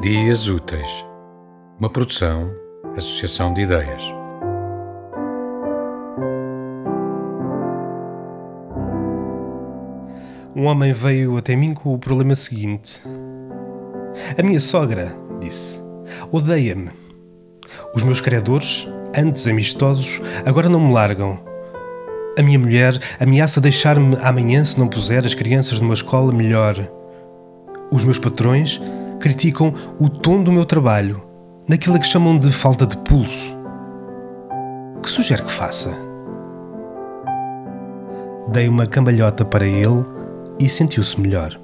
Dias Úteis, uma produção, associação de ideias. Um homem veio até mim com o problema seguinte. A minha sogra, disse, odeia-me. Os meus credores, antes amistosos, agora não me largam. A minha mulher ameaça deixar-me amanhã se não puser as crianças numa escola melhor. Os meus patrões criticam o tom do meu trabalho, naquilo que chamam de falta de pulso. Que sugere que faça? Dei uma cambalhota para ele e sentiu-se melhor.